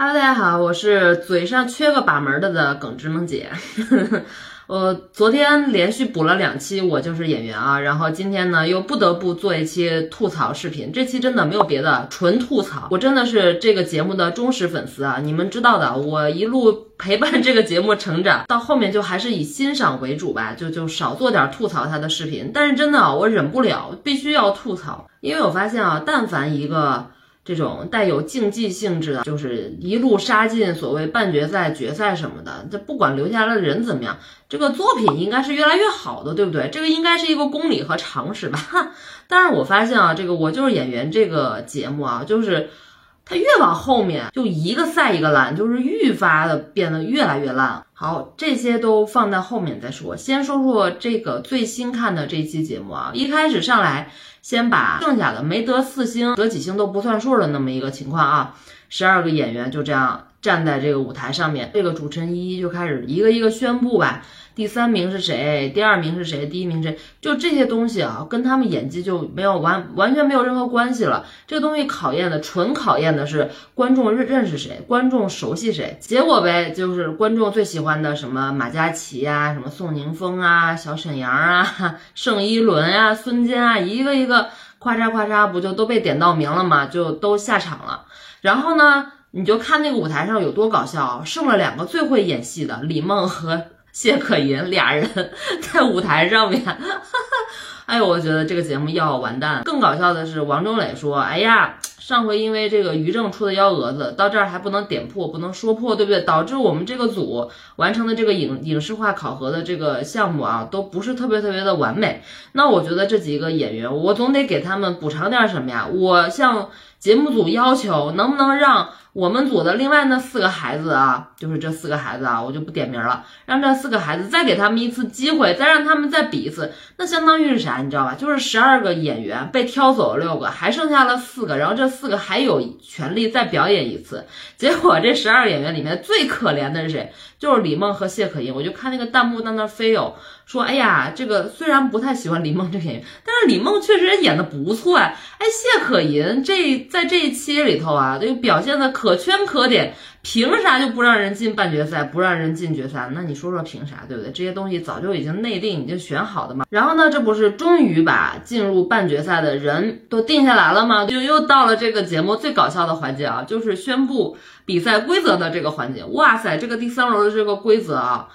Hello，大家好，我是嘴上缺个把门的的耿直萌姐。我昨天连续补了两期，我就是演员啊。然后今天呢，又不得不做一期吐槽视频。这期真的没有别的，纯吐槽。我真的是这个节目的忠实粉丝啊！你们知道的，我一路陪伴这个节目成长，到后面就还是以欣赏为主吧，就就少做点吐槽他的视频。但是真的，我忍不了，必须要吐槽，因为我发现啊，但凡一个。这种带有竞技性质的，就是一路杀进所谓半决赛、决赛什么的，这不管留下来的人怎么样，这个作品应该是越来越好的，对不对？这个应该是一个公理和常识吧。但是我发现啊，这个我就是演员这个节目啊，就是它越往后面就一个赛一个烂，就是愈发的变得越来越烂。好，这些都放在后面再说，先说说这个最新看的这期节目啊，一开始上来。先把剩下的没得四星、得几星都不算数的那么一个情况啊，十二个演员就这样站在这个舞台上面，这个主持人一一就开始一个一个宣布吧。第三名是谁？第二名是谁？第一名谁？就这些东西啊，跟他们演技就没有完，完全没有任何关系了。这个东西考验的，纯考验的是观众认认识谁，观众熟悉谁。结果呗，就是观众最喜欢的什么马嘉祺啊，什么宋宁峰啊，小沈阳啊，盛一伦啊，孙坚啊，一个一个夸嚓夸嚓，不就都被点到名了吗？就都下场了。然后呢，你就看那个舞台上有多搞笑，剩了两个最会演戏的李梦和。谢可寅俩人 在舞台上面，哎呦，我觉得这个节目要完蛋。更搞笑的是，王中磊说：“哎呀，上回因为这个于正出的幺蛾子，到这儿还不能点破，不能说破，对不对？导致我们这个组完成的这个影影视化考核的这个项目啊，都不是特别特别的完美。那我觉得这几个演员，我总得给他们补偿点什么呀？我向节目组要求，能不能让？”我们组的另外那四个孩子啊，就是这四个孩子啊，我就不点名了，让这四个孩子再给他们一次机会，再让他们再比一次，那相当于是啥？你知道吧？就是十二个演员被挑走了六个，还剩下了四个，然后这四个还有权利再表演一次。结果这十二演员里面最可怜的是谁？就是李梦和谢可寅。我就看那个弹幕在那飞哦。说，哎呀，这个虽然不太喜欢李梦这个演员，但是李梦确实演的不错哎。哎，谢可寅这在这一期里头啊，就表现的可圈可点。凭啥就不让人进半决赛，不让人进决赛？那你说说凭啥，对不对？这些东西早就已经内定，已经选好的嘛。然后呢，这不是终于把进入半决赛的人都定下来了吗？就又到了这个节目最搞笑的环节啊，就是宣布比赛规则的这个环节。哇塞，这个第三轮这个规则啊。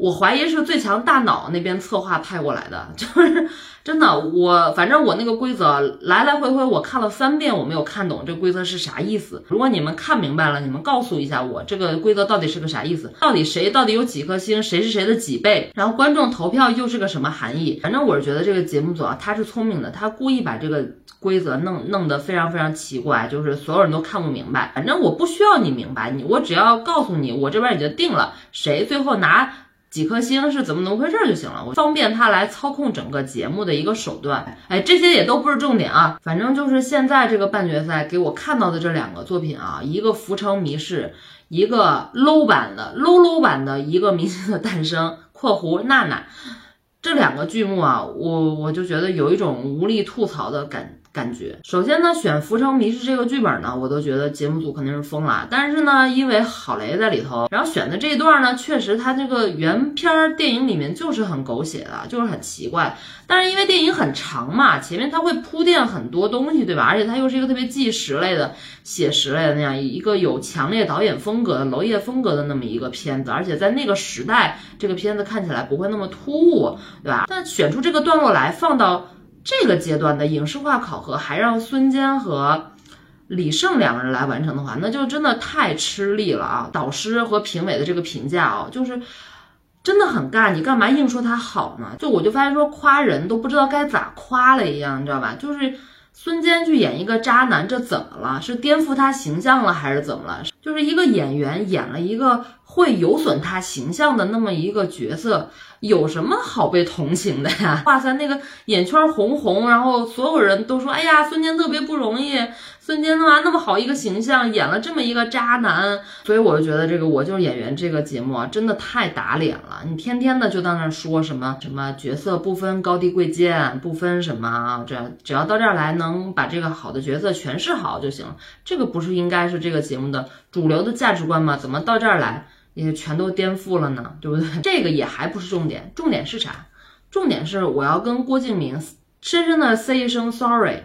我怀疑是最强大脑那边策划派过来的，就是真的。我反正我那个规则来来回回我看了三遍，我没有看懂这规则是啥意思。如果你们看明白了，你们告诉一下我这个规则到底是个啥意思？到底谁到底有几颗星？谁是谁的几倍？然后观众投票又是个什么含义？反正我是觉得这个节目组啊，他是聪明的，他故意把这个规则弄弄得非常非常奇怪，就是所有人都看不明白。反正我不需要你明白，你我只要告诉你，我这边已经定了谁最后拿。几颗星是怎么怎么回事就行了，我方便他来操控整个节目的一个手段。哎，这些也都不是重点啊，反正就是现在这个半决赛给我看到的这两个作品啊，一个《浮城谜事》，一个 low 版的 low low 版的一个明星的诞生（括弧娜娜）。这两个剧目啊，我我就觉得有一种无力吐槽的感。感觉首先呢，选《浮城谜事》这个剧本呢，我都觉得节目组肯定是疯了。但是呢，因为郝雷在里头，然后选的这一段呢，确实他这个原片电影里面就是很狗血的，就是很奇怪。但是因为电影很长嘛，前面他会铺垫很多东西，对吧？而且它又是一个特别纪实类的、写实类的那样一个有强烈导演风格的娄烨风格的那么一个片子，而且在那个时代，这个片子看起来不会那么突兀，对吧？但选出这个段落来放到。这个阶段的影视化考核还让孙坚和李胜两个人来完成的话，那就真的太吃力了啊！导师和评委的这个评价啊，就是真的很尬。你干嘛硬说他好呢？就我就发现说夸人都不知道该咋夸了一样，你知道吧？就是孙坚去演一个渣男，这怎么了？是颠覆他形象了还是怎么了？就是一个演员演了一个会有损他形象的那么一个角色。有什么好被同情的呀？哇塞，那个眼圈红红，然后所有人都说：“哎呀，孙坚特别不容易。”孙坚嘛那么好一个形象，演了这么一个渣男，所以我就觉得这个我就是演员这个节目啊，真的太打脸了。你天天的就在那说什么什么角色不分高低贵贱，不分什么啊，这只要到这儿来能把这个好的角色诠释好就行了。这个不是应该是这个节目的主流的价值观吗？怎么到这儿来也全都颠覆了呢？对不对？这个也还不是重点，重点是啥？重点是我要跟郭敬明深深的 say 一声 sorry。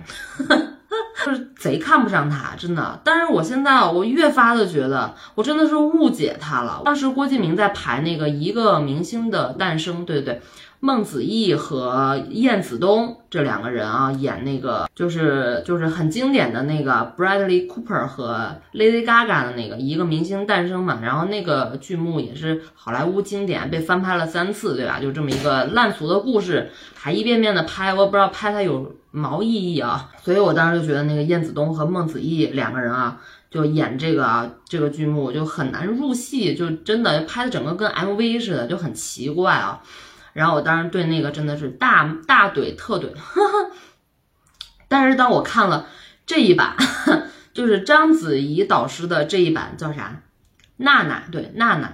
就是贼看不上他，真的。但是我现在我越发的觉得，我真的是误解他了。当时郭敬明在排那个一个明星的诞生，对对对。孟子义和燕子东这两个人啊，演那个就是就是很经典的那个 Bradley Cooper 和 Lady Gaga 的那个一个明星诞生嘛。然后那个剧目也是好莱坞经典，被翻拍了三次，对吧？就这么一个烂俗的故事，还一遍遍的拍，我不知道拍它有毛意义啊。所以我当时就觉得那个燕子东和孟子义两个人啊，就演这个这个剧目就很难入戏，就真的拍的整个跟 MV 似的，就很奇怪啊。然后我当时对那个真的是大大怼特怼，但是当我看了这一版，就是章子怡导师的这一版叫啥？娜娜对娜娜，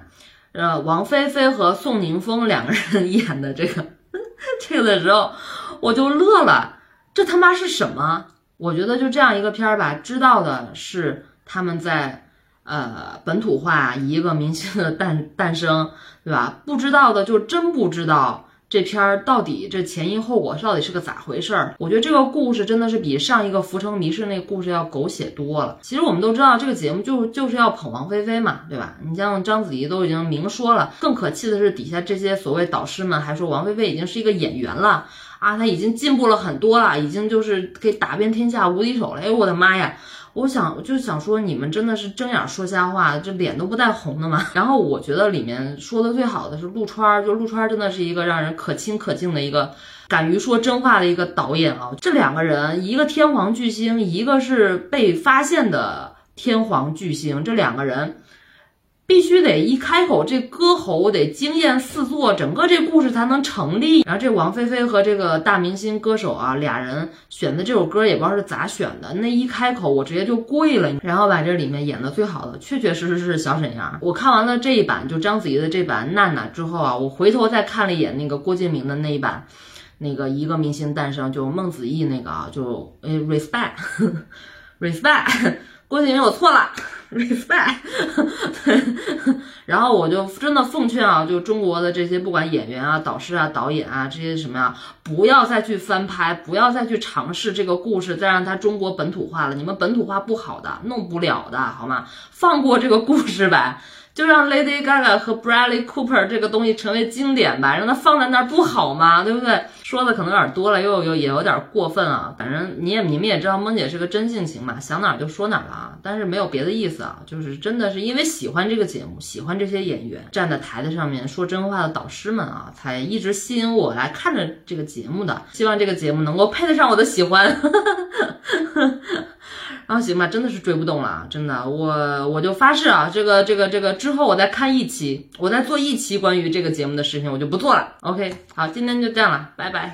呃，王菲菲和宋宁峰两个人演的这个 这个的时候，我就乐了，这他妈是什么？我觉得就这样一个片儿吧，知道的是他们在。呃，本土化一个明星的诞诞生，对吧？不知道的就真不知道这片儿到底这前因后果到底是个咋回事儿。我觉得这个故事真的是比上一个《浮城谜事》那个故事要狗血多了。其实我们都知道这个节目就就是要捧王菲菲嘛，对吧？你像章子怡都已经明说了，更可气的是底下这些所谓导师们还说王菲菲已经是一个演员了啊，他已经进步了很多了，已经就是可以打遍天下无敌手了。哎呦，我的妈呀！我想就想说，你们真的是睁眼说瞎话，这脸都不带红的吗？然后我觉得里面说的最好的是陆川，就陆川真的是一个让人可亲可敬的一个敢于说真话的一个导演啊。这两个人，一个天皇巨星，一个是被发现的天皇巨星，这两个人。必须得一开口，这歌喉得惊艳四座，整个这故事才能成立。然后这王菲菲和这个大明星歌手啊，俩人选的这首歌也不知道是咋选的，那一开口我直接就跪了。然后把这里面演的最好的，确确实实是小沈阳。我看完了这一版，就章子怡的这版娜娜之后啊，我回头再看了一眼那个郭敬明的那一版，那个一个明星诞生，就孟子义那个啊，就 respect，respect。郭敬明，我错了，respect。然后我就真的奉劝啊，就中国的这些不管演员啊、导师啊、导演啊这些什么呀，不要再去翻拍，不要再去尝试这个故事，再让它中国本土化了。你们本土化不好的，弄不了的，好吗？放过这个故事呗。就让 Lady Gaga 和 Bradley Cooper 这个东西成为经典吧，让它放在那儿不好吗？对不对？说的可能有点多了，又又也有点过分啊。反正你也你们也知道，梦姐是个真性情嘛，想哪儿就说哪儿了啊。但是没有别的意思啊，就是真的是因为喜欢这个节目，喜欢这些演员站在台子上面说真话的导师们啊，才一直吸引我来看着这个节目的。希望这个节目能够配得上我的喜欢。啊行吧，真的是追不动了，真的，我我就发誓啊，这个这个这个之后我再看一期，我再做一期关于这个节目的视频，我就不做了。OK，好，今天就这样了，拜拜。